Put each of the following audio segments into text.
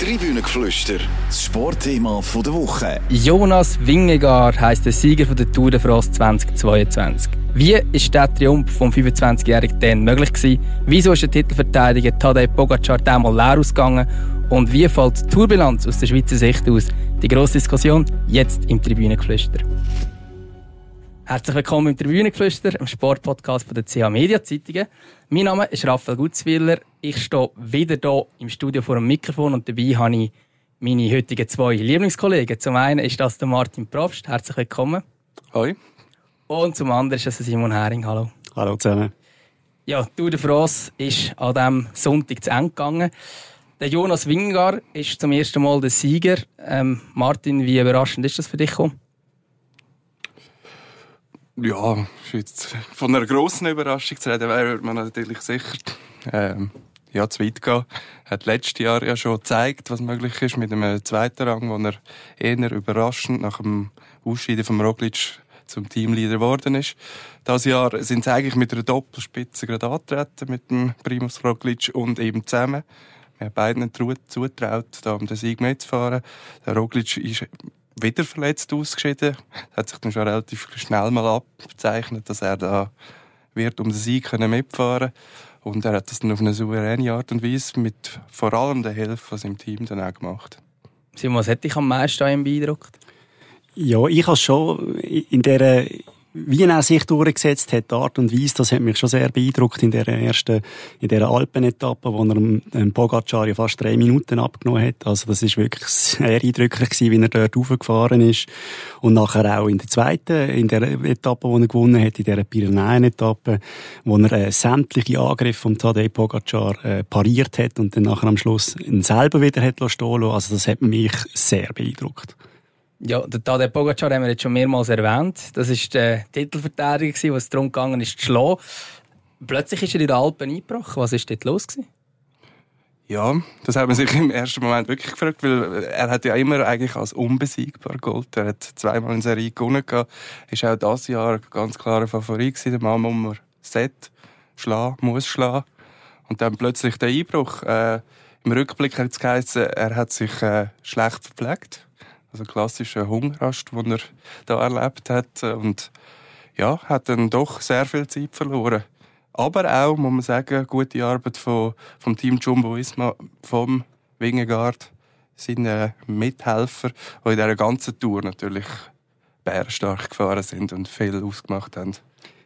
Tribünengeflüster, das Sportthema der Woche. Jonas Wingegaard heisst der Sieger der Tour de France 2022. Wie ist der Triumph vom 25-jährigen Dan möglich gewesen? Wieso ist der Titelverteidiger Tadej Pogacar damals leer ausgegangen? Und wie fällt die Tourbilanz aus der Schweizer Sicht aus? Die grosse Diskussion jetzt im Tribünengeflüster. Herzlich willkommen im Tribünengeflüster, im Sportpodcast von der CH Media Zeitungen. Mein Name ist Raphael Gutzwiller. Ich stehe wieder hier im Studio vor dem Mikrofon und dabei habe ich meine heutigen zwei Lieblingskollegen. Zum einen ist das der Martin Probst. Herzlich willkommen. Hoi. Und zum anderen ist das Simon Hering. Hallo. Hallo zusammen. Ja, Tour de France ist an diesem Sonntag zu Ende gegangen. Der Jonas Wingar ist zum ersten Mal der Sieger. Ähm, Martin, wie überraschend ist das für dich gekommen? Ja, jetzt von einer grossen Überraschung zu reden, wäre man natürlich sicher ähm, ja, zu weit gehen. Hat letztes Jahr ja schon gezeigt, was möglich ist mit einem zweiten Rang, wo er eher überraschend nach dem Ausscheiden von Roglic zum Teamleader geworden ist. Dieses Jahr sind sie eigentlich mit einer Doppelspitze gerade angetreten, mit dem Primus Roglic und eben zusammen. Wir haben beiden zutraut, da um den Sieg mitzufahren. Der Roglic ist wieder verletzt ausgeschieden. Das hat sich dann schon relativ schnell mal abgezeichnet, dass er da wird um den Sieg können mitfahren und er hat das dann auf eine souveräne Art und Weise mit vor allem der Hilfe von seinem Team dann auch gemacht. Simon, was hat dich am meisten beeindruckt? Ja, ich habe schon in dieser wie er sich durchgesetzt hat, die Art und Weise, das hat mich schon sehr beeindruckt in der ersten, in der Alpenetappe, wo er dem Pogacar ja fast drei Minuten abgenommen hat. Also das ist wirklich sehr eindrücklich gewesen, wie er dort raufgefahren ist. Und nachher auch in der zweiten, in der Etappe, die er gewonnen hat, in der Pyrenäen-Etappe, wo er äh, sämtliche Angriffe von Tadej Pogacar äh, pariert hat und dann nachher am Schluss ihn selber wieder hat stehen. Also das hat mich sehr beeindruckt. Ja, der Tadej Pogacar haben wir jetzt schon mehrmals erwähnt. Das war der Titelverteidiger, wo es darum ging, zu schlagen. Plötzlich ist er in den Alpen eingebrochen. Was war dort los? Ja, das hat man sich im ersten Moment wirklich gefragt, weil er hat ja immer eigentlich als unbesiegbar Gold. Er hat zweimal in Serie gewonnen ist auch dieses Jahr ganz klarer Favorit gewesen. Der Mann man set schlagen, muss schlagen. Und dann plötzlich der Einbruch. Äh, Im Rückblick hat es geheißen, er hat sich äh, schlecht verpflegt also klassischer Hungerast, den er da erlebt hat. Und ja, hat dann doch sehr viel Zeit verloren. Aber auch, muss man sagen, gute Arbeit von, vom Team Jumbo Isma, vom Wingegaard, seinen Mithelfer, die in dieser ganzen Tour natürlich bärenstark gefahren sind und viel ausgemacht haben.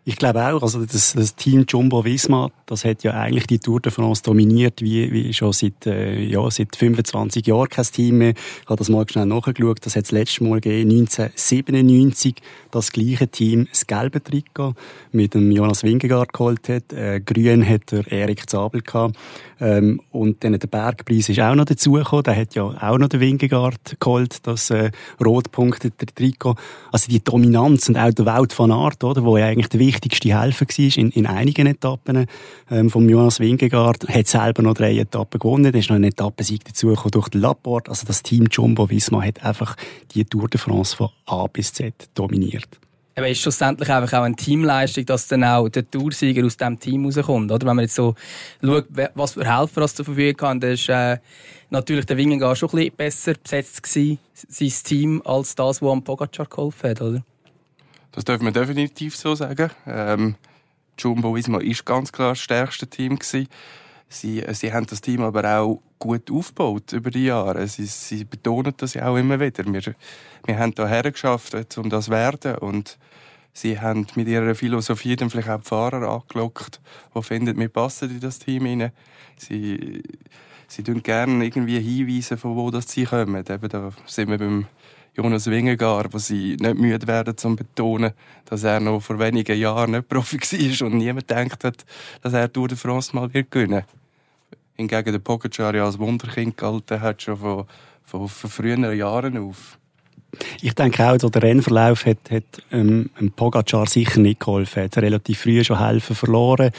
Ich glaube auch, also das, das Team Jumbo Visma, das hat ja eigentlich die Tour de France dominiert, wie, wie schon seit, äh, ja, seit 25 Jahren kein Team mehr. Ich habe das mal schnell nachgeschaut, das hat das letzte Mal gegeben, 1997, das gleiche Team, das gelbe Trikot, mit dem Jonas Wingegaard geholt hat, äh, grün hat der Erik Zabel gehabt, ähm, und dann der Bergpreis ist auch noch dazugekommen, der hat ja auch noch den Wingegaard geholt, das äh, rotpunktete Trikot. Also die Dominanz und auch der Welt von Art, oder, wo ja eigentlich der wichtigste Helfer war in, in einigen Etappen ähm, vom Jonas Wingegaard. Hat selber noch drei Etappen gewonnen. Da ist noch ein Etappensieg dazugekommen durch den Laporte. Also das Team Jumbo Visma hat einfach die Tour de France von A bis Z dominiert. Aber ist schlussendlich einfach auch eine Teamleistung, dass dann auch der Toursieger aus diesem Team rauskommt, oder? Wenn man jetzt so schaut, was für Helfer es zur Verfügung hat, dann ist äh, natürlich der Wingegaard schon ein bisschen besser besetzt gewesen, sein Team, als das, was am Pogacar geholfen hat, oder? Das dürfen wir definitiv so sagen. Ähm, Jumbo Visma ist ganz klar das stärkste Team gewesen. Sie, sie haben das Team aber auch gut aufgebaut über die Jahre. Sie, sie betonen das ja auch immer wieder. Wir, wir haben hierher geschafft, um das zu werden. Und sie haben mit ihrer Philosophie dann vielleicht auch die Fahrer angelockt, die finden, wir passen in das Team rein. Sie, sie tun gerne irgendwie hinweisen, von wo das sie kommen. Eben da sind wir beim Jonas Wingegaard, wo sie nicht müde werden zu betonen, dass er noch vor wenigen Jahren nicht Profi war und niemand gedacht hat, dass er Tour de France mal wird gewinnen. Hingegen der Pogacar ja als Wunderkind gehalten hat, schon von, von, von früheren Jahren auf. Ich denke auch, der Rennverlauf hat, hat ähm, Pogacar sicher nicht geholfen. Er hat relativ früh schon Helfen verloren,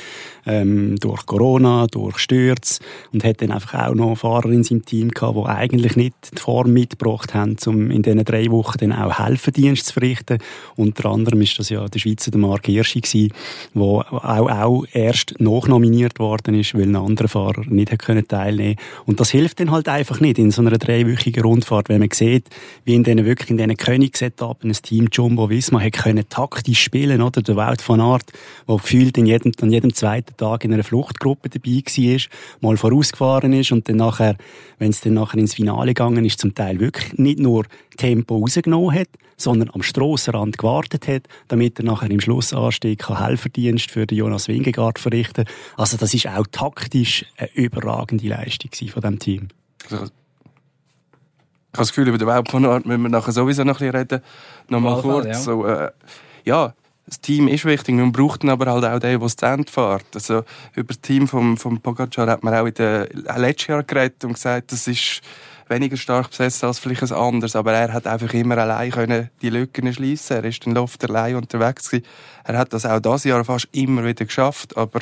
ähm, durch Corona, durch Stürze und hat dann einfach auch noch Fahrer in seinem Team gehabt, die eigentlich nicht die Form mitgebracht haben, um in diesen drei Wochen dann auch Helferdienst zu verrichten. Unter anderem ist das ja der Schweizer der Marc Hirschi gewesen, der auch, auch erst nachnominiert worden ist, weil ein anderer Fahrer nicht hat können teilnehmen Und das hilft dann halt einfach nicht in so einer dreiwöchigen Rundfahrt, wenn man sieht, wie in diesen wirklich in diesen Königsetappen ein Team Jumbo Visma hat können taktisch spielen, oder? Der Welt von Art, der gefühlt in jedem, an jedem zweiten Tag in einer Fluchtgruppe dabei war, mal vorausgefahren ist und dann nachher, wenn es dann nachher ins Finale gegangen ist, zum Teil wirklich nicht nur Tempo rausgenommen hat, sondern am Strassenrand gewartet hat, damit er nachher im Schlussanstieg Helferdienst für Jonas Wingegaard verrichten Also das ist auch taktisch eine überragende Leistung von dem Team. Ich habe das Gefühl, über den Weltkonort müssen wir nachher sowieso noch ein bisschen reden. Nochmal kurz. Ja. So, äh, ja, das Team ist wichtig, man braucht aber halt auch den, der das Ende fährt. Also, über das Team vom, vom Pogacar hat man auch in den letzten Jahren geredet und gesagt, das ist weniger stark besetzt als vielleicht ein anderes, aber er hat einfach immer allein können die Lücken schließen. Er ist den Luft allein unterwegs gewesen. Er hat das auch dieses Jahr fast immer wieder geschafft, aber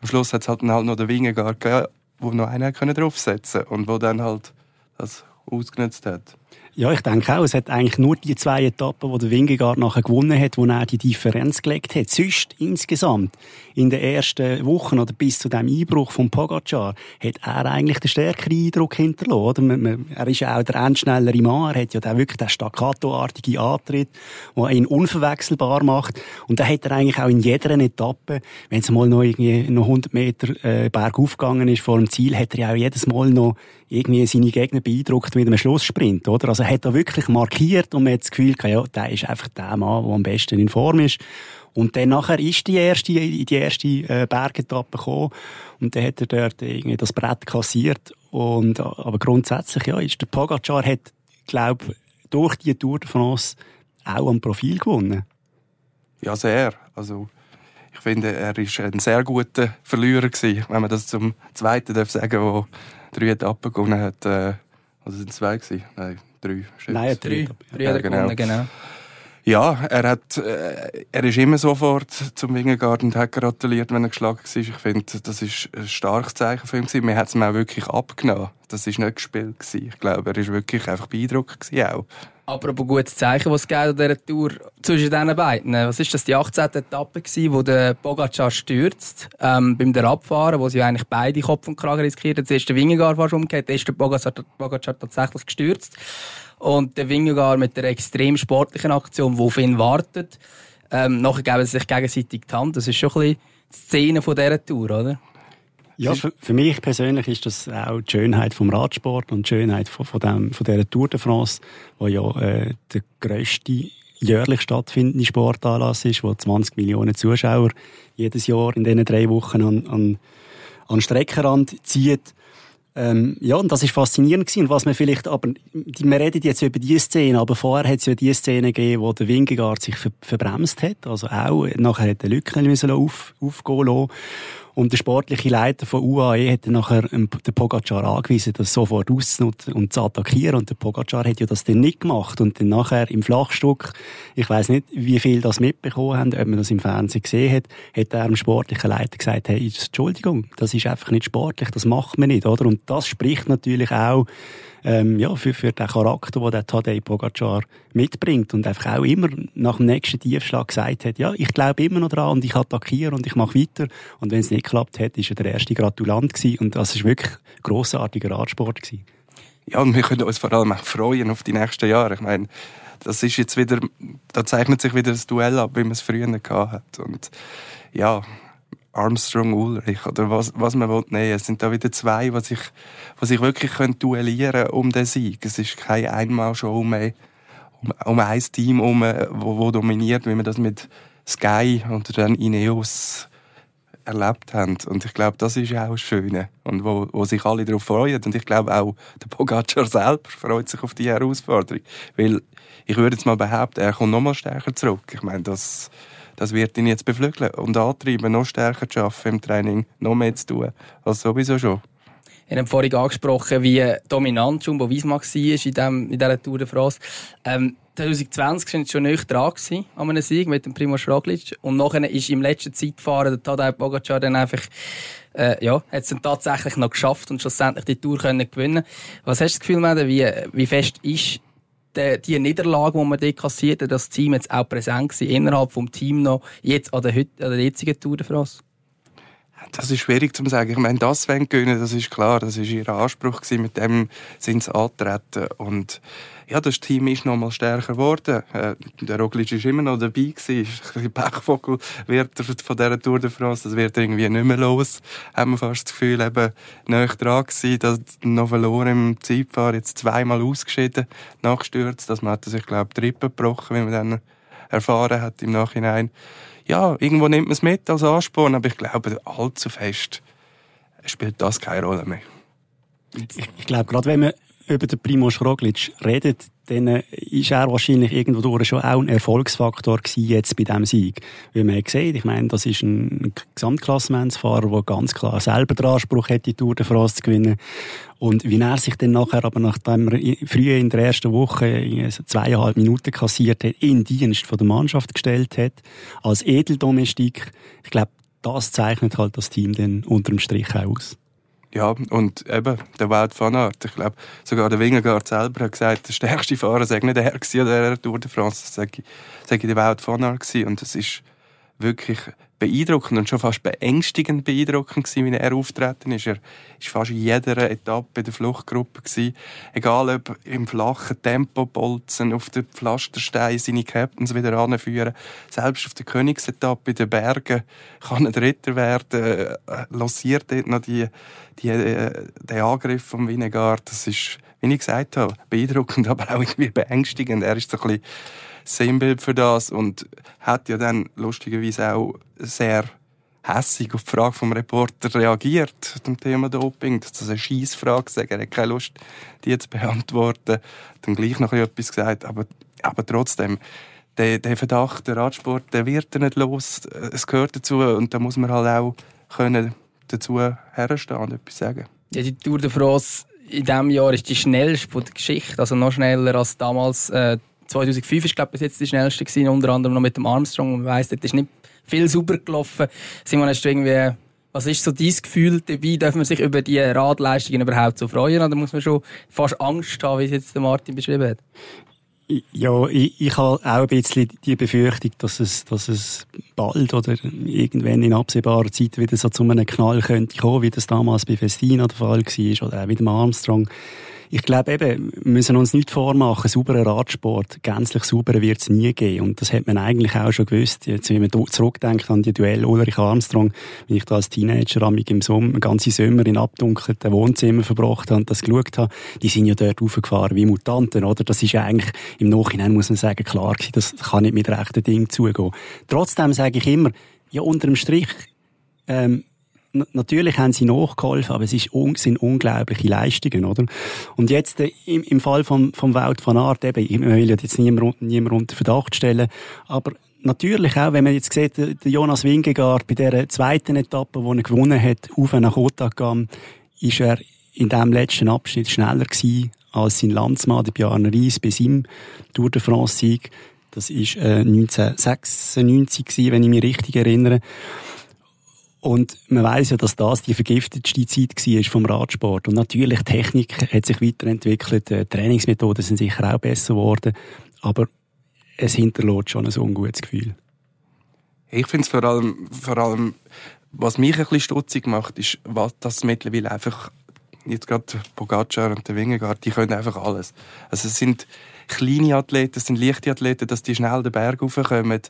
am Schluss hat es halt, halt noch den Wingegaard gegeben, wo noch einer draufsetzen konnte und wo dann halt das ausgenutzt hat. Ja, ich denke auch. Es hat eigentlich nur die zwei Etappen, wo der Wingegaard nachher gewonnen hat, wo er die Differenz gelegt hat. Sonst insgesamt in den ersten Wochen oder bis zu dem Einbruch von Pogacar hat er eigentlich den stärkeren Eindruck hinterlassen. Er ist ja auch der endschnellere Mann. Er hat ja wirklich den staccatoartigen Antritt, der ihn unverwechselbar macht. Und da hat er eigentlich auch in jeder Etappe, wenn es mal noch irgendwie noch 100 Meter äh, bergauf gegangen ist vor dem Ziel, hat er ja auch jedes Mal noch irgendwie seine Gegner beeindruckt mit einem Schlusssprint, oder? Also hat er wirklich markiert und man hat das Gefühl, ja, der ist einfach der Mann, der am besten in Form ist. Und dann nachher ist die erste, die erste äh, Bergetappe gekommen und dann hat er dort irgendwie das Brett kassiert. Und, aber grundsätzlich, ja, ist der Pogacar hat, glaube durch die Tour de France auch am Profil gewonnen. Ja, sehr. Also, ich finde, er ist ein sehr guter Verlierer gewesen, wenn man das zum Zweiten darf sagen, drei Etappen gewonnen hat. Äh, oder sind es zwei gewesen? Nein, drei. Nein, drei. Drei ja, genau. gewonnen, genau. Ja, er hat, äh, er ist immer sofort zum Wingegaard und hat gratuliert, wenn er geschlagen war. Ich finde, das ist ein starkes Zeichen für ihn gewesen. Mir hat es mir auch wirklich abgenommen. Das ist nicht gespielt gewesen. Ich glaube, er ist wirklich einfach beeindruckt gewesen auch. Apropos gutes Zeichen, was es an dieser Tour zwischen diesen beiden. Was ist das, die 18. Etappe gewesen, wo der Pogacar stürzt, ähm, beim der Abfahren, wo sie eigentlich beide Kopf und Kragen riskieren. Zuerst der Wingegaard fast umgekehrt, dann ist der Pogacar, Pogacar tatsächlich gestürzt. Und der Wingegaard mit der extrem sportlichen Aktion, die auf ihn wartet. Ähm, nachher geben sie sich gegenseitig die Hand. Das ist schon ein bisschen die Szene von dieser Tour, oder? Ja, für, für, mich persönlich ist das auch die Schönheit vom Radsport und die Schönheit von, von, dem, von dieser Tour de France, wo ja äh, der grösste jährlich stattfindende Sportanlass ist, wo 20 Millionen Zuschauer jedes Jahr in diesen drei Wochen an, an, an Streckenrand zieht. Ähm, ja, und das ist faszinierend gewesen. Und was man vielleicht, aber, wir reden jetzt über diese Szene, aber vorher hat es ja die Szene gegeben, wo der Wingegaard sich ver verbremst hat. Also auch, nachher hat der Lücke auf, aufgehen lassen. Und der sportliche Leiter von UAE hat dann nachher den Pogacar angewiesen, das sofort auszunutzen und zu attackieren. Und der Pogacar hat ja das dann nicht gemacht. Und dann nachher im Flachstück, ich weiß nicht, wie viel das mitbekommen haben, ob man das im Fernsehen gesehen hat, hat er dem sportlichen Leiter gesagt, hey, Entschuldigung, das ist einfach nicht sportlich, das macht man nicht, oder? Und das spricht natürlich auch ähm, ja, für, für den Charakter, den der Tadej Pogacar mitbringt und einfach auch immer nach dem nächsten Tiefschlag gesagt hat, ja, ich glaube immer noch dran und ich attackiere und ich mache weiter. Und wenn es nicht geklappt hat, ist er der erste Gratulant gewesen und das ist wirklich ein grossartiger Radsport gewesen. Ja, und wir können uns vor allem auch freuen auf die nächsten Jahre. Ich meine, das ist jetzt wieder, da zeichnet sich wieder das Duell ab, wie man es früher gehabt hat. Und ja, Armstrong Ulrich oder was, was man will nehmen. Es sind da wieder zwei, die sich, die sich wirklich können duellieren um den Sieg. Es ist keine Einmalshow mehr um, um ein Team um, wo, wo dominiert, wie wir das mit Sky und dann Ineos erlebt haben. Und ich glaube, das ist auch das Schöne. Und wo, wo sich alle darauf freuen. Und ich glaube auch, der Pogacar selber freut sich auf die Herausforderung. Weil, ich würde jetzt mal behaupten, er kommt noch mal stärker zurück. Ich meine, das, das wird ihn jetzt beflügeln und antreiben, noch stärker zu arbeiten im Training, noch mehr zu tun, als sowieso schon. Wir haben vorhin angesprochen, wie dominant Jumbo Visma war in, dem, in dieser Tour de France. Ähm, 2020 waren schon nicht dran an einem Sieg mit dem Primoz Roglic. Und nachher ist im letzten Zeitfahren der Tadej Pogacar dann einfach, äh, ja, hat es dann tatsächlich noch geschafft und schlussendlich die Tour können gewinnen. Was hast du das Gefühl, wie, wie fest ist die, die Niederlage, die man dort kassiert hat, das Team jetzt auch präsent war, innerhalb des Teams noch, jetzt an der, an der jetzigen Tour de France? Das ist schwierig zu sagen. Ich meine, das wollen gewinnen, das ist klar. Das war ihr Anspruch gewesen. Mit dem sind sie angetreten. Und, ja, das Team ist noch mal stärker geworden. Äh, der Roglic ist immer noch dabei gewesen. Ein bisschen Pechvogel wird er von dieser Tour de France. Das wird irgendwie nicht mehr los. Haben wir fast das Gefühl, eben, näher dran gewesen, dass noch verloren im Zeitfahren. Jetzt zweimal ausgeschieden, nachgestürzt. Das hat er sich, glaube ich, Trippen gebrochen, wie man dann erfahren hat im Nachhinein ja, irgendwo nimmt man es mit als Ansporn, aber ich glaube, allzu fest spielt das keine Rolle mehr. Ich, ich glaube, gerade wenn man über den Primoz Roglic redet, dann ist er wahrscheinlich irgendwo durch schon auch ein Erfolgsfaktor gewesen jetzt bei diesem Sieg. Wie man sieht, ich meine, das ist ein Gesamtklassementsfahrer, der ganz klar selber den Anspruch hat, die Tour de France zu gewinnen. Und wie er sich dann nachher, aber nachdem er früher in der ersten Woche zweieinhalb Minuten kassiert hat, in Dienst von der Mannschaft gestellt hat, als Edeldomestik, ich glaube, das zeichnet halt das Team dann unterm Strich aus. Ja, und eben, der Wout van Aert. Ich glaube, sogar der Wingegaard selber hat gesagt, der stärkste Fahrer sei nicht er gewesen, der Tour de France, sei, sei der Wout van Aert gewesen. Und das ist wirklich beeindruckend und schon fast beängstigend beeindruckend gewesen, wie er auftreten ist. Er war fast in jeder Etappe der Fluchtgruppe gewesen. Egal ob im flachen Tempobolzen, auf den Pflasterstein seine Captains wieder anführen. Selbst auf der Königsetappe in den Bergen kann er Dritter werden. Äh, lossiert dort noch die, die, äh, den Angriff vom Winegard. Das ist, wie ich gesagt habe, beeindruckend, aber auch irgendwie beängstigend. Er ist so ein bisschen Sinnbild für das und hat ja dann lustigerweise auch sehr hässig auf die Frage vom Reporter reagiert zum Thema Doping. Das ist eine Scheissfrage, sagen, er hat keine Lust, die zu beantworten. Dann gleich noch etwas gesagt, aber, aber trotzdem, der, der Verdacht, der Radsport, der wird nicht los. Es gehört dazu und da muss man halt auch können dazu herstehen und etwas sagen. Ja, die Tour de France in diesem Jahr ist die schnellste der Geschichte, also noch schneller als damals äh, 2005 ist glaube ich bis jetzt die schnellste gewesen, unter anderem noch mit dem Armstrong. Man weiss, das ist nicht viel sauber gelaufen. Simon, hast du irgendwie, was ist so dein Gefühl dabei? Darf man sich über die Radleistungen überhaupt so freuen? Oder muss man schon fast Angst haben, wie es jetzt Martin beschrieben hat? Ja, ich, ich habe auch ein bisschen die Befürchtung, dass es, dass es bald oder irgendwann in absehbarer Zeit wieder so zu einem Knall könnte kommen, wie das damals bei Festina der Fall war oder auch mit dem Armstrong ich glaube eben, wir müssen uns nicht vormachen, sauberen Radsport, gänzlich sauber wird es nie geben. Und das hat man eigentlich auch schon gewusst. Jetzt, wenn man zurückdenkt an die Duell Ulrich Armstrong, wenn ich da als Teenager im Sommer, ganze Sommer in abdunkelten Wohnzimmer verbracht habe und das geschaut habe, die sind ja dort aufgefahren wie Mutanten, oder? Das ist ja eigentlich, im Nachhinein muss man sagen, klar gewesen, das kann nicht mit rechten Dingen zugehen. Trotzdem sage ich immer, ja, unterm Strich, ähm, natürlich haben sie nachgeholfen, aber es ist un sind unglaubliche Leistungen, oder? Und jetzt äh, im, im Fall vom, vom Wout van Aert, eben, ich will jetzt niemand, niemand unter Verdacht stellen, aber natürlich auch, wenn man jetzt sieht, der Jonas Wingegaard bei der zweiten Etappe, wo er gewonnen hat, auf nach Otakam, ist er in dem letzten Abschnitt schneller gewesen als sein Landsmann, der Bjarne Ries, bei seinem Tour de France-Sieg. Das ist äh, 1996 gewesen, wenn ich mich richtig erinnere. Und man weiß ja, dass das die vergiftetste Zeit war vom Radsport. Und natürlich, Technik hat sich weiterentwickelt, äh, Trainingsmethoden sind sicher auch besser geworden, aber es hinterlässt schon ein ungutes Gefühl. Ich finde es vor allem, vor allem, was mich ein bisschen stutzig macht, ist, was das mittlerweile einfach, jetzt gerade Pogacar und der Wingegaard, die können einfach alles. Also es sind kleine Athleten, es sind leichte Athleten, dass die schnell den Berg raufkommen.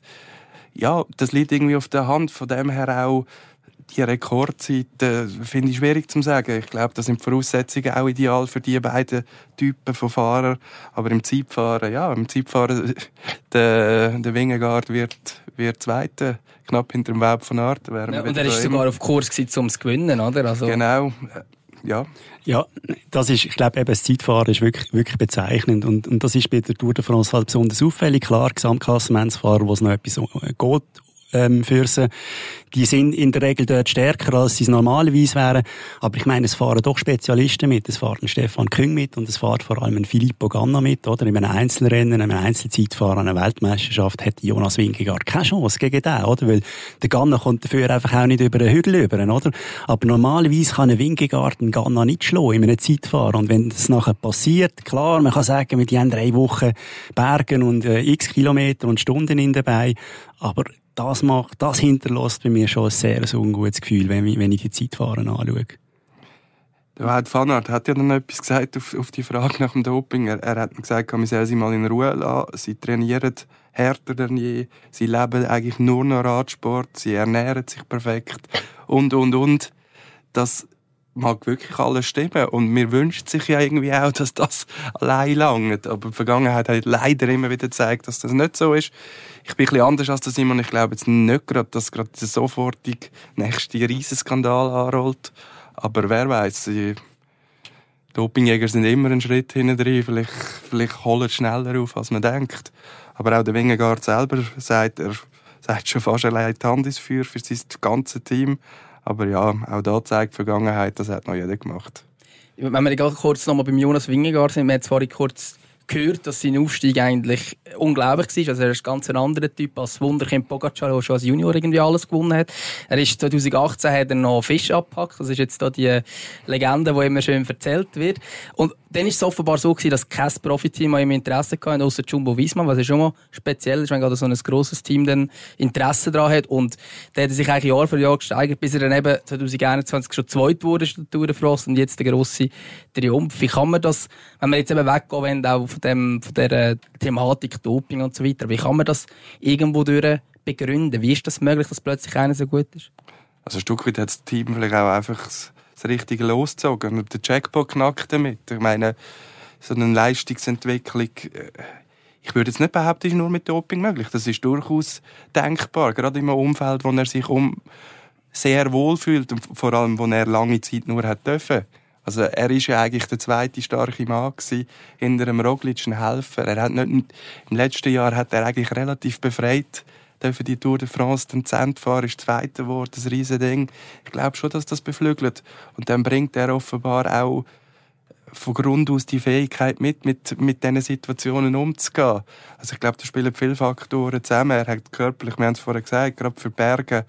Ja, das liegt irgendwie auf der Hand, von dem her auch, die Rekordzeiten finde ich schwierig zu sagen. Ich glaube, das sind die Voraussetzungen auch ideal für die beiden Typen von Fahrern. Aber im Zeitfahren, ja, im Zeitfahren, der, der Wingegaard wird, wird Zweiter, knapp hinter dem Web von Art. Ja, und er ist sogar auf Kurs um es zu gewinnen, oder? Also genau, ja. Ja, das ist, ich glaube, eben das Zeitfahren ist wirklich, wirklich bezeichnend. Und, und das ist bei der Tour de France halt besonders auffällig. Klar, Gesamtklassementsfahrer, wo es noch etwas geht, ähm, für sie. Die sind in der Regel dort stärker, als sie es normalerweise wären. Aber ich meine, es fahren doch Spezialisten mit. Es fährt ein Stefan Küng mit und es fährt vor allem ein Filippo Ganna mit, oder? In einem Einzelrennen, in einem Einzelzeitfahren, einer Weltmeisterschaft hätte Jonas Winkegaard keine Chance gegen den, oder? Weil der Ganna kommt dafür einfach auch nicht über den Hügel über, oder? Aber normalerweise kann ein Winkegaard einen Ganna nicht schlagen in einem Zeitfahren. Und wenn das nachher passiert, klar, man kann sagen, wir haben drei Wochen Bergen und äh, x Kilometer und Stunden in dabei, aber das macht, das hinterlässt bei mir schon ein sehr ein ungutes Gefühl, wenn ich, wenn ich die Zeitfahren anschaue. Der Wout van hat ja dann etwas gesagt auf, auf die Frage nach dem Doping. Er, er hat gesagt, man soll sie mal in Ruhe lassen. Sie trainieren härter denn je. Sie leben eigentlich nur noch Radsport. Sie ernähren sich perfekt. Und, und, und. Das mag wirklich alles stimmen. Und mir wünscht sich ja irgendwie auch, dass das allein langt. Aber die Vergangenheit hat leider immer wieder gezeigt, dass das nicht so ist. Ich bin ein bisschen anders als der Simon. Ich glaube jetzt nicht gerade, dass gerade der sofortige nächste Riesenskandal anrollt. Aber wer weiß, Dopingjäger sind immer einen Schritt hinten drin. Vielleicht, vielleicht holen sie schneller auf, als man denkt. Aber auch der Wingegaard selber sagt, er sagt schon fast allein die Hand ins Feuer für sein ganzes Team. Aber ja, auch da zeigt die Vergangenheit, das hat noch jeder gemacht. Wenn wir kurz nochmal beim Jonas Wingegaard sind, wir haben vorhin kurz gehört, dass sein Aufstieg eigentlich unglaublich war. Also er ist ganz ein anderer Typ als Wunderkind Pogacar, der schon als Junior irgendwie alles gewonnen hat. Er ist 2018 hat er noch Fisch abgepackt. Das ist jetzt da die Legende, die immer schön erzählt wird. Und dann ist es offenbar so gewesen, dass kein Profiteam an ihm Interesse hatte, außer Jumbo Wiesmann, was ja schon mal speziell ist, wenn gerade so ein grosses Team dann Interesse daran hat. Und der hat sich eigentlich Jahr für Jahr gesteigert, bis er dann eben 2021 schon zweit wurde Tour de France und jetzt der grosse Triumph. Wie kann man das, wenn wir jetzt eben weggehen wollen, auch von, dem, von dieser Thematik Doping und so weiter, wie kann man das irgendwo durch begründen? Wie ist das möglich, dass plötzlich einer so gut ist? Also ein Stück weit hat das Team vielleicht auch einfach das, das Richtige losgezogen und der Jackpot knackt damit. Ich meine, so eine Leistungsentwicklung, äh, ich würde jetzt nicht behaupten, ist nur mit Doping möglich. Das ist durchaus denkbar, gerade in einem Umfeld, wo er sich um sehr wohl fühlt und vor allem, wo er lange Zeit nur hat dürfen. Also er ist ja eigentlich der zweite starke Mann gewesen, hinter dem Roglic, ein Helfer. Er hat nicht, Im letzten Jahr hat er eigentlich relativ befreit dürfen die Tour de France den Zent fahren, ist zweiter geworden, das riesen Ding. Ich glaube schon, dass das beflügelt. Und dann bringt er offenbar auch von Grund aus die Fähigkeit mit, mit, mit diesen Situationen umzugehen. Also ich glaube, da spielen viele Faktoren zusammen. Er hat körperlich, wir haben es vorher gesagt, gerade für Berge,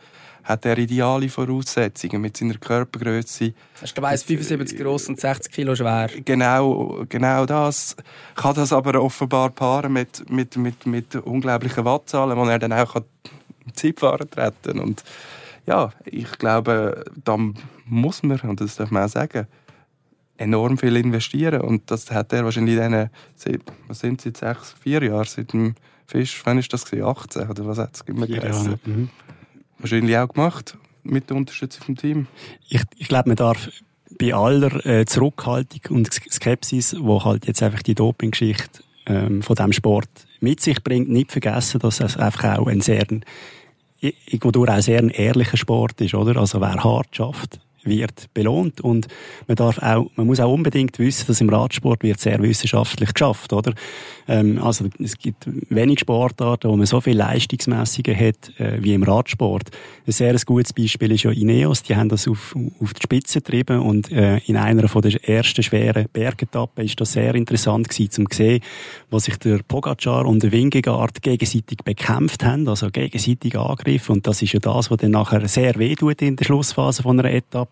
hat er ideale Voraussetzungen mit seiner Körpergröße. Er ist, glaube ich, 1,75 groß und 60 Kilo schwer. Genau, genau das. Kann das aber offenbar paaren mit, mit, mit, mit unglaublichen Wattzahlen, wo er dann auch im Zeitfahren treten Und ja, ich glaube, da muss man, und das darf man auch sagen, enorm viel investieren. Und das hat er wahrscheinlich in diesen, was sind jetzt, sechs, vier Jahren seit dem Fisch, wann ist das gewesen? 18 oder was hat es immer gerissen? Mhm wahrscheinlich auch gemacht, mit der Unterstützung vom Team. Ich, ich glaube, man darf bei aller äh, Zurückhaltung und Skepsis, wo halt jetzt einfach die Doping-Geschichte ähm, von dem Sport mit sich bringt, nicht vergessen, dass es einfach auch ein sehr, irgendwo durch auch sehr ein ehrlicher Sport ist, oder? Also wer hart schafft, wird belohnt und man darf auch, man muss auch unbedingt wissen, dass im Radsport wird sehr wissenschaftlich geschafft, oder? Ähm, also es gibt wenig Sportarten, wo man so viel Leistungsmessungen hat äh, wie im Radsport. Ein sehr gutes Beispiel ist ja Ineos, die haben das auf, auf die Spitze getrieben und äh, in einer von der ersten schweren Bergetappen ist das sehr interessant gewesen, zum sehen, wo sich der Pogacar und der Wingegaard gegenseitig bekämpft haben, also gegenseitig Angriff und das ist ja das, was dann nachher sehr weh tut in der Schlussphase von einer Etappe.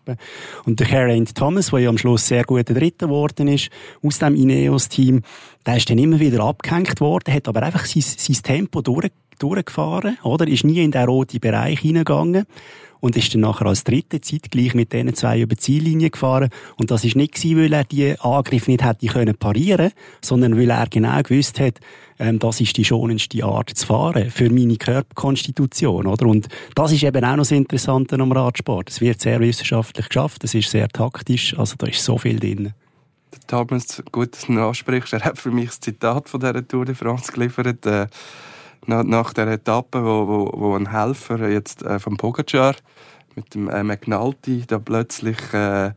Und der Geraint Thomas, der ja am Schluss sehr guter Dritter geworden ist, aus dem Ineos-Team, der ist dann immer wieder abgehängt worden, hat aber einfach sein, sein Tempo durch, durchgefahren, oder? Ist nie in den roten Bereich hineingegangen und ist dann nachher als dritte Zeit gleich mit diesen zwei über die Ziellinie gefahren. Und das ist nicht gewesen, weil er die Angriff nicht hätte können parieren, sondern weil er genau gewusst hat, ähm, das ist die schonendste Art zu fahren für meine Körperkonstitution, oder? Und das ist eben auch noch das Interessante am Radsport. Es wird sehr wissenschaftlich geschafft, es ist sehr taktisch, also da ist so viel drin. Der Thomas, gut, dass du ihn ansprichst, er hat für mich das Zitat von dieser Tour de France geliefert, äh, nach, nach der Etappe, wo, wo, wo ein Helfer jetzt äh, vom Pogacar mit dem äh, McNulty da plötzlich, äh,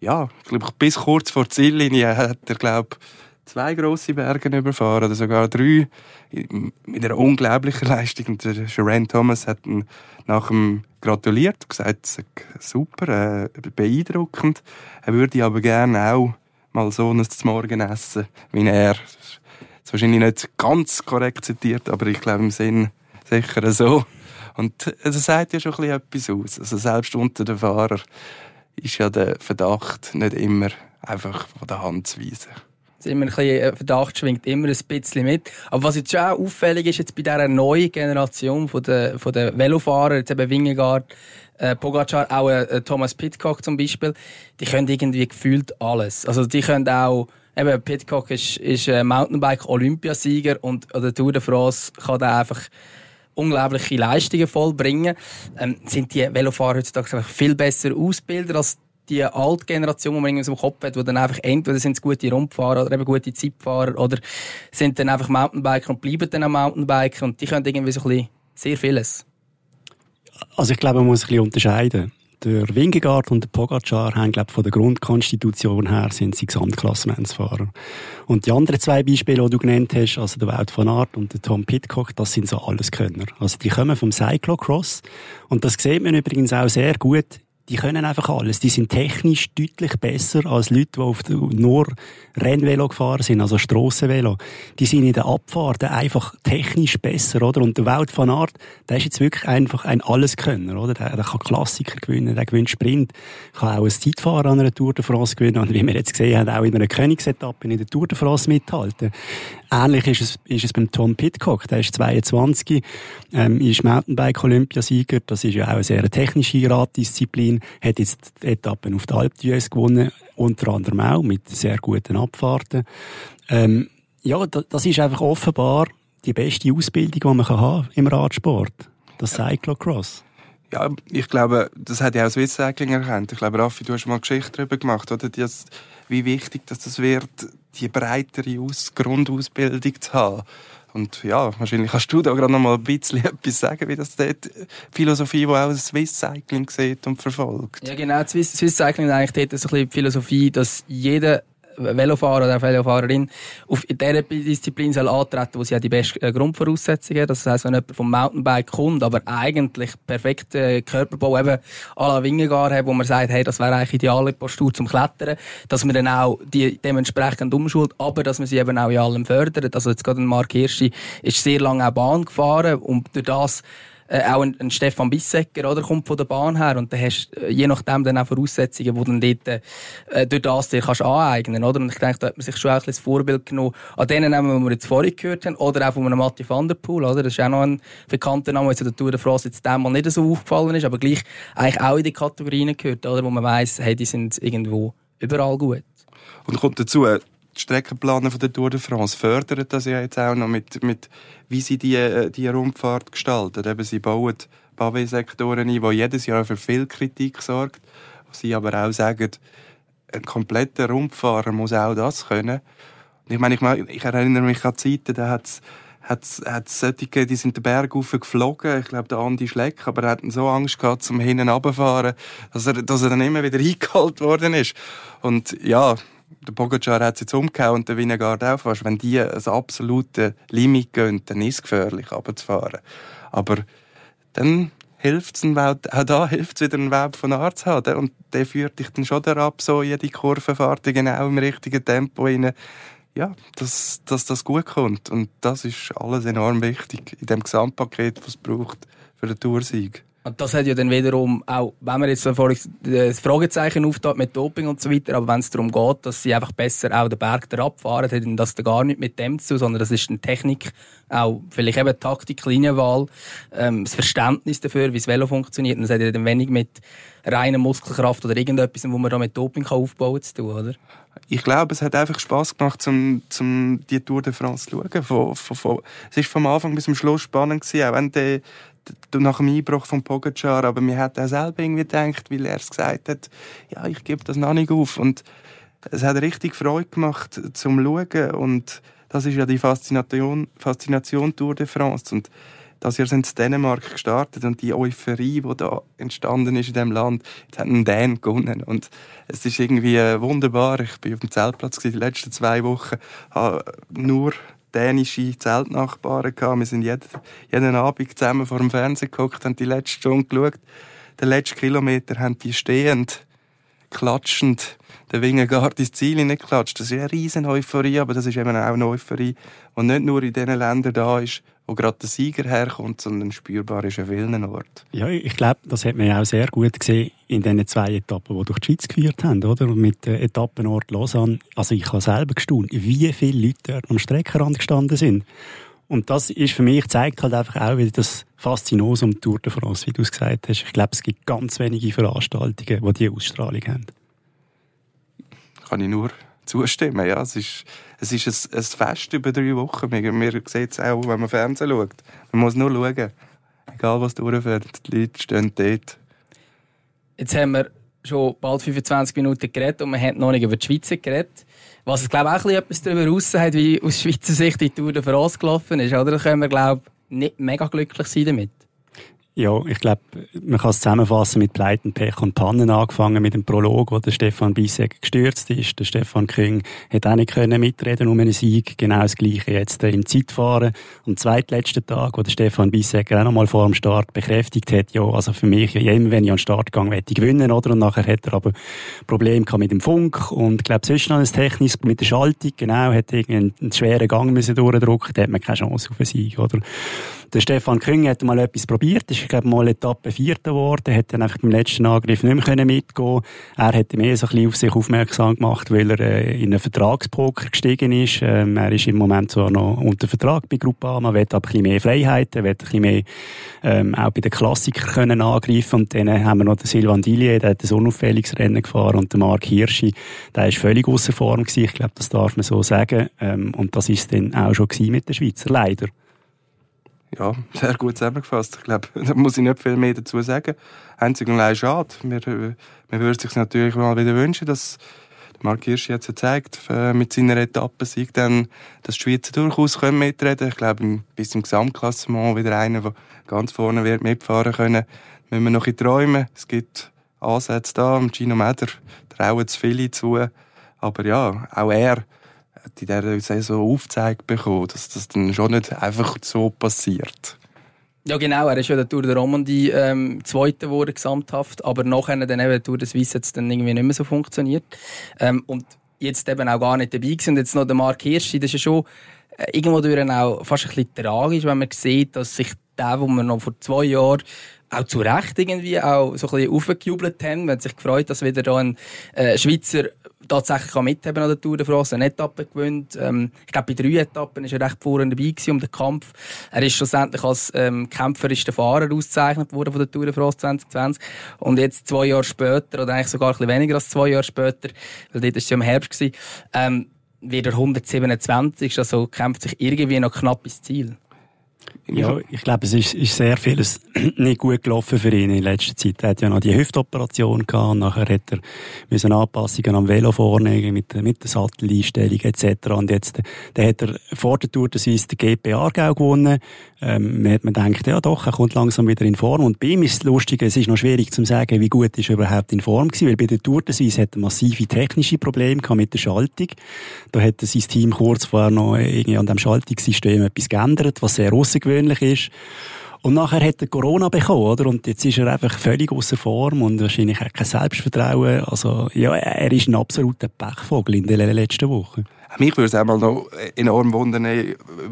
ja, ich glaube bis kurz vor der Ziellinie hat er, glaube zwei grosse Berge überfahren oder sogar drei mit einer unglaublichen Leistung. Und der Sharon Thomas hat ihn nach dem gratuliert und gesagt, super, äh, beeindruckend. Er würde aber gerne auch mal so ein Morgen essen, wie er. Ist wahrscheinlich nicht ganz korrekt zitiert, aber ich glaube im Sinn sicher so. Und das sagt ja schon etwas aus. Also selbst unter den Fahrern ist ja der Verdacht nicht immer einfach von der Hand zu weisen immer ein bisschen äh, Verdacht schwingt immer ein bisschen mit. Aber was jetzt schon auch auffällig ist, jetzt bei dieser neuen Generation von der, von der Velofahrer, jetzt eben Wingegaard, äh, Pogacar, auch äh, Thomas Pitcock zum Beispiel, die können irgendwie gefühlt alles. Also die können auch, eben Pitcock ist, ist äh, Mountainbike-Olympiasieger und oder Tour de France kann da einfach unglaubliche Leistungen vollbringen. Ähm, sind die Velofahrer heutzutage viel besser ausgebildet als die alte Generation, die man irgendwie im Kopf hat, die dann einfach entweder sind es gute Rundfahrer oder eben gute Zeitfahrer oder sind dann einfach Mountainbiker und bleiben dann am Mountainbiker und die können irgendwie so ein bisschen sehr vieles. Also ich glaube, man muss ein bisschen unterscheiden. Der Wingegaard und der Pogacar haben, glaube ich, von der Grundkonstitution her sind sie Gesamtklassementsfahrer. Und die anderen zwei Beispiele, die du genannt hast, also der Wout van Aert und der Tom Pitcock, das sind so Alleskönner. Also die kommen vom Cyclocross. Und das sieht man übrigens auch sehr gut die können einfach alles. Die sind technisch deutlich besser als Leute, die auf nur Rennvelo gefahren sind, also Strassenvelo. Die sind in der Abfahrt einfach technisch besser, oder? Und der Welt van Art, der ist jetzt wirklich einfach ein Alleskönner, oder? Der, der kann Klassiker gewinnen, der gewinnt Sprint, kann auch ein Zeitfahren an einer Tour de France gewinnen und wie wir jetzt gesehen haben, auch in einer Königsetappe in der Tour de France mithalten. Ähnlich ist es, ist es beim Tom Pitcock. Der ist 22, ähm, ist Mountainbike-Olympiasieger. Das ist ja auch eine sehr technische Raddisziplin. Hat jetzt die Etappen auf der d'Huez gewonnen. Unter anderem auch mit sehr guten Abfahrten. Ähm, ja, das ist einfach offenbar die beste Ausbildung, die man haben kann im Radsport. Das Cyclocross. Ja, ich glaube, das hat ja auch Swiss Cycling erkannt. Ich glaube, Raffi, du hast mal Geschichte darüber gemacht, oder? Das, wie wichtig dass das wird, die breitere Aus Grundausbildung zu haben. Und ja, wahrscheinlich kannst du da gerade noch mal ein bisschen etwas sagen, wie das dort Philosophie, die auch Swiss Cycling sieht und verfolgt. Ja, genau. Swiss, Swiss Cycling ist eigentlich dort so ein bisschen die Philosophie, dass jeder Velofahrer oder Velofahrerin auf dieser Disziplin soll antreten, wo sie ja die besten äh, Grundvoraussetzungen Das heisst, wenn jemand vom Mountainbike kommt, aber eigentlich perfekten Körperbau eben à la Wingegar hat, wo man sagt, hey, das wäre eigentlich ideale Postur zum Klettern, dass man dann auch die dementsprechend umschult, aber dass man sie eben auch in allem fördert. Also jetzt gerade Mark Hirschi ist sehr lange auch Bahn gefahren und durch das äh, auch ein, ein Stefan Bissecker, oder, kommt von der Bahn her und dann hast äh, je nachdem dann auch Voraussetzungen, die dann dort, äh, durch das dir kannst aneignen, oder? Und ich denke, da hat man sich schon auch ein bisschen das Vorbild genommen an denen, die wir jetzt vorhin gehört haben, oder auch von einem Matti van der Poel, oder? Das ist auch noch ein bekannter Name, der der Tour de France jetzt dem mal nicht so aufgefallen ist, aber gleich eigentlich auch in die Kategorien gehört, oder? Wo man weiss, hey, die sind irgendwo überall gut. Und kommt dazu, die Streckenplaner von der Tour de France fördern das ja jetzt auch noch mit, mit wie sie die, äh, die Rundfahrt gestalten. Eben, sie bauen Pavé-Sektoren ein, die jedes Jahr für viel Kritik sorgt. Sie aber auch sagen, ein kompletter Rundfahrer muss auch das können. Und ich meine, ich, ich erinnere mich an Zeiten, da hat's hat es solche, die sind den Berg geflogen. Ich glaube, der Andi Schleck, aber er hat so Angst gehabt zum Hinnen runterfahren, dass er, dass er dann immer wieder eingeholt worden ist. Und ja, der Pogacar hat es jetzt umgehauen und der Winegard auch fast. Wenn die ein absolutes Limit gehen, dann ist es gefährlich, runterzufahren. Aber dann hilft es auch da hilft es wieder einen Web von Arzt haben. Und der führt dich dann schon ab, so jede Kurvenfahrt genau im richtigen Tempo rein. Ja, dass, dass das gut kommt. Und das ist alles enorm wichtig in dem Gesamtpaket, was es braucht für den Toursieg. Und das hat ja dann wiederum auch, wenn man jetzt vorhin das Fragezeichen auftaucht mit Doping und so weiter, aber wenn es darum geht, dass sie einfach besser auch den Berg darauf fahren, hat das dann gar nicht mit dem zu sondern das ist eine Technik, auch vielleicht eben Taktik, Linienwahl, ähm, das Verständnis dafür, wie das Velo funktioniert. Und das hat ja dann wenig mit reiner Muskelkraft oder irgendetwas, wo man da mit Doping kann aufbauen zu tun, oder? Ich glaube, es hat einfach Spass gemacht, zum, zum die Tour de France zu schauen. Von, von, von, es war vom Anfang bis zum Schluss spannend gewesen, auch wenn der nach dem Einbruch von Pogacar, aber mir hat er selber irgendwie gedacht, weil er es gesagt hat, ja, ich gebe das noch nicht auf. Und es hat richtig Freude gemacht zum Schauen. Und das ist ja die Faszination, Faszination Tour de France. Und das Jahr in Dänemark gestartet und die Euphorie, die da entstanden ist in dem Land, jetzt hat ein Dän gewonnen. Und es ist irgendwie äh, wunderbar. Ich bin auf dem Zeltplatz die letzten zwei Wochen, habe nur dänische Zeltnachbarn gehabt. Wir sind jeden, jeden Abend zusammen vor dem Fernsehen geguckt, haben die letzte Stunde geschaut. Den letzten Kilometer haben die stehend, klatschend der Wingegaard ins Ziel hineingeklatscht. Das ist eine riesen Euphorie, aber das ist eben auch eine Euphorie, die nicht nur in den Ländern da ist, wo gerade der Sieger herkommt, sondern spürbar ist an vielen. Ja, ich glaube, das hat man auch sehr gut gesehen in diesen zwei Etappen, die durch die Schweiz geführt haben, oder? Mit dem Etappenort Lausanne. Also ich habe selber gestaunt, wie viele Leute dort am Streckenrand gestanden sind. Und das ist für mich, zeigt halt einfach auch wieder das Faszinosum Tour de France, wie du es gesagt hast. Ich glaube, es gibt ganz wenige Veranstaltungen, die diese Ausstrahlung haben. Kann ich nur zustimmen. Ja, es ist, es ist ein, ein Fest über drei Wochen. Man, man sieht es auch, wenn man Fernsehen schaut. Man muss nur schauen. Egal, was durchfährt, die Leute stehen dort. Jetzt haben wir schon bald 25 Minuten geredet und wir haben noch nicht über die Schweiz geredet. Was es, glaube ich, auch etwas darüber aussagt, wie aus Schweizer Sicht die Tour de France gelaufen ist. Oder da können wir, glaube ich, nicht mega glücklich sein damit. Ja, ich glaube, man kann es zusammenfassen mit Pleiten, Pech und Pannen angefangen mit dem Prolog, wo der Stefan Bissek gestürzt ist. Der Stefan Küng hat auch nicht können mitreden um einen Sieg. Genau das Gleiche jetzt im Zeitfahren. Am zweitletzten Tag, wo der Stefan Bissek auch noch mal vor dem Start bekräftigt hat, ja, also für mich, ja, immer wenn ich an den Start gehe, ich gewinnen, oder? Und nachher hat er aber Probleme mit dem Funk und, ich glaube, sonst noch ein Technisches mit der Schaltung, genau, hat irgendwie einen schweren Gang müssen durchdrücken, da hat man keine Chance auf einen Sieg, oder? Der Stefan Küng hat mal etwas probiert, ist, glaube mal Etappe Vierter geworden, hat dann einfach beim letzten Angriff nicht mehr mitgehen Er hat mehr so ein bisschen auf sich aufmerksam gemacht, weil er äh, in einen Vertragspoker gestiegen ist. Ähm, er ist im Moment zwar noch unter Vertrag bei Gruppama, will aber ein bisschen mehr Freiheiten, will ein bisschen mehr ähm, auch bei den Klassikern können angreifen und dann haben wir noch den Silvan Dillier, der hat ein unauffälliges Rennen gefahren und der Marc Hirschi, der ist völlig außer Form gewesen. Ich glaube, das darf man so sagen. Ähm, und das ist dann auch schon mit den Schweizer, leider. Ja, sehr gut zusammengefasst. Ich glaube, da muss ich nicht viel mehr dazu sagen. Einzig und allein schade. Wir, wir würden sich natürlich mal wieder wünschen, dass Mark Hirsch jetzt zeigt, äh, mit seiner Etappensieg dann, dass die Schweizer durchaus können mitreden Ich glaube, bis zum Gesamtklassement wieder einer, der ganz vorne wird mitfahren können. Müssen wir noch ein träumen. Es gibt Ansätze da. Gino Meder trauen zu viele zu. Aber ja, auch er in dieser Saison aufgezeigt bekommen, dass das dann schon nicht einfach so passiert. Ja genau, er ist ja der Tour de Romandie ähm, Zweiter geworden, gesamthaft, aber nachher dann eben der Tour de Suisse hat es dann irgendwie nicht mehr so funktioniert. Ähm, und jetzt eben auch gar nicht dabei gewesen. Und jetzt noch der Mark Hirschi, das ist ja schon äh, irgendwo durch auch fast ein bisschen tragisch, wenn man sieht, dass sich der, wo man noch vor zwei Jahren auch zu Recht irgendwie auch so ein bisschen aufgejubelt haben. Man hat sich gefreut, dass wieder da ein äh, Schweizer tatsächlich kann mithaben an der Tour de France, eine Etappe gewinnt. Ähm, ich glaube, bei drei Etappen ist er recht vorne dabei gewesen um den Kampf. Er ist schlussendlich als ähm, kämpferischer Fahrer ausgezeichnet worden von der Tour de France 2020. Und jetzt zwei Jahre später, oder eigentlich sogar ein bisschen weniger als zwei Jahre später, weil dort war es ja im Herbst, gewesen, ähm, wieder 127, also kämpft sich irgendwie noch knapp ins Ziel. Ja, ich glaube, es ist, ist sehr vieles nicht gut gelaufen für ihn in letzter Zeit. Er hat ja noch die Hüftoperation gehabt und nachher hat er müssen Anpassungen am Velo vornehmen mit, mit der Satteleinstellung etc. Und jetzt, der hat er vor der Tour des Suisse den GP Aargau gewonnen. Ähm, man hat man gedacht, ja doch, er kommt langsam wieder in Form. Und bei ihm ist es lustig, es ist noch schwierig zu sagen, wie gut ist er überhaupt in Form gewesen, weil bei der Tour des Suisse hat er massive technische Probleme gehabt mit der Schaltung. Da hat sein Team kurz vorher noch irgendwie an dem Schaltungssystem etwas geändert, was sehr außergewöhnlich außergewöhnlich ist. Und nachher hat er Corona bekommen, oder? Und jetzt ist er einfach völlig außer Form und wahrscheinlich hat kein Selbstvertrauen. Also, ja, er ist ein absoluter Pechvogel in den letzten Wochen. Mich würde es auch mal noch enorm wundern,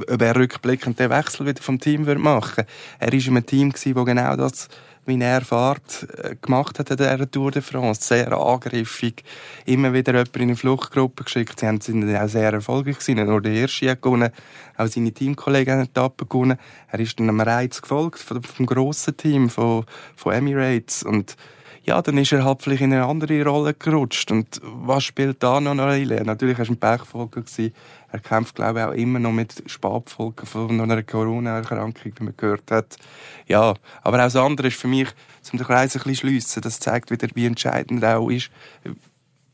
ob er rückblickend den Wechsel wieder vom Team machen würde. Er war in einem Team, das genau das wie er Fahrt äh, gemacht hat an dieser Tour de France. Sehr angriffig. Immer wieder jemanden in eine Fluchtgruppe geschickt. Sie sind auch sehr erfolgreich gewesen. Nur der Hirschi hat gewonnen, auch seine Teamkollegen haben Etappe gewonnen. Er ist dann einem Reiz gefolgt vom, vom grossen Team, von, von Emirates. Und ja, dann ist er halt vielleicht in eine andere Rolle gerutscht. Und was spielt da noch eine Rolle? Natürlich war er ein Pechvogel. Er kämpft, glaube ich, auch immer noch mit Spätfolgen von einer Corona-Erkrankung, wie man gehört hat. Ja, aber auch das andere ist für mich, um den Kreis ein bisschen schliessen, das zeigt wieder, wie entscheidend auch ist.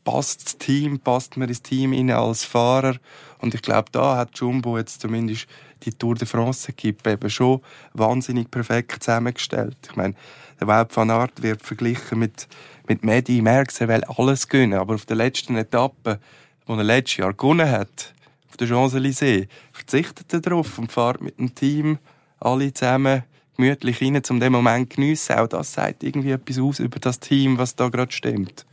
Passt das Team, passt man ins Team rein als Fahrer? Und ich glaube, da hat Jumbo jetzt zumindest die Tour de France gibt, eben schon wahnsinnig perfekt zusammengestellt. Ich meine, der Wout van Aert wird verglichen mit, mit Medi Merckx, er will alles gewinnen, aber auf der letzten Etappe, die er letztes Jahr gewonnen hat, auf der Champs-Élysées, verzichtet er darauf und fährt mit dem Team alle zusammen gemütlich rein, um den Moment zu geniessen. Auch das sagt irgendwie etwas aus über das Team, was da gerade stimmt.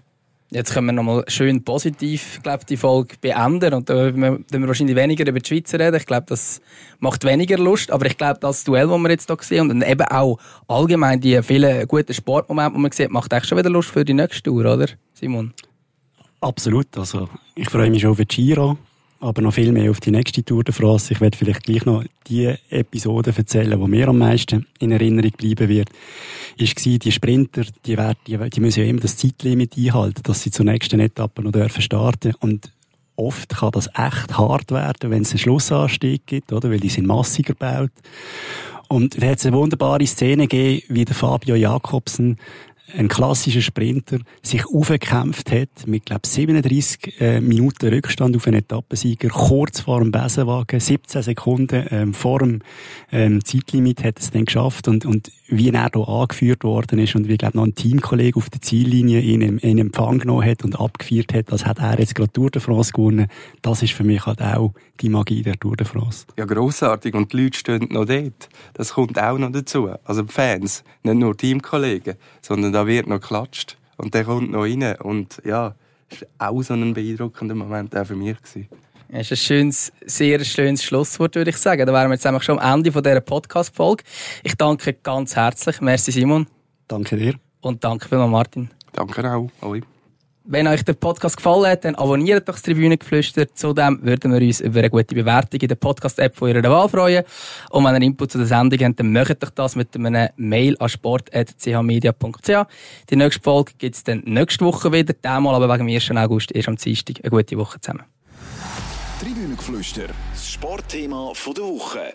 Jetzt können wir nochmal schön positiv, glaube die Folge beenden und da werden wir wahrscheinlich weniger über die Schweizer reden. Ich glaube, das macht weniger Lust, aber ich glaube, das Duell, das wir jetzt hier sehen und eben auch allgemein die vielen guten Sportmomente, die man sieht, macht echt schon wieder Lust für die nächste Tour, oder, Simon? Absolut. Also, ich freue mich schon auf die Giro aber noch viel mehr auf die nächste Tour de France. Ich werde vielleicht gleich noch die Episode erzählen, die mir am meisten in Erinnerung bleiben wird. Ist war, die Sprinter, die, werden, die, die müssen ja immer das Zeitlimit einhalten, dass sie zur nächsten Etappe noch dürfen starten. Und oft kann das echt hart werden, wenn es einen Schlussanstieg gibt, oder? Weil die sind massiger gebaut. Und da hat es eine wunderbare Szene gegeben, wie der Fabio Jakobsen ein klassischer Sprinter sich aufgekämpft hat, mit, glaube 37 äh, Minuten Rückstand auf einen Etappensieger, kurz vor dem Besenwagen, 17 Sekunden ähm, vor dem ähm, Zeitlimit hat es dann geschafft und, und wie er hier angeführt worden ist und wie, glaube noch ein Teamkollege auf der Ziellinie ihn in, in Empfang genommen hat und abgeführt hat, als hat er jetzt gerade Tour de France gewonnen, das ist für mich halt auch die Magie der Tour de France. Ja, grossartig und die Leute stehen noch dort. Das kommt auch noch dazu. Also die Fans, nicht nur Teamkollegen, sondern da wird noch geklatscht und der kommt noch rein und ja, das war auch so ein beeindruckender Moment auch für mich. Gewesen. Das ist ein schönes, sehr schönes Schlusswort, würde ich sagen. Da wären wir jetzt schon am Ende dieser Podcast-Folge. Ich danke ganz herzlich. Merci, Simon. Danke dir. Und danke vielmals, Martin. Danke auch. Oi. Wenn euch der Podcast gefallen hat, dann abonniert doch das Tribünengeflüster. Zudem würden wir uns über eine gute Bewertung in der Podcast-App von eurer Wahl freuen. Und wenn ihr Input zu der Sendung habt, dann macht euch das mit einem Mail an sport.chmedia.ch. Die nächste Folge gibt es dann nächste Woche wieder. Diesmal aber wegen dem 1. August erst am Dienstag. Eine gute Woche zusammen. Tribünengeflüster, das Sportthema der Woche.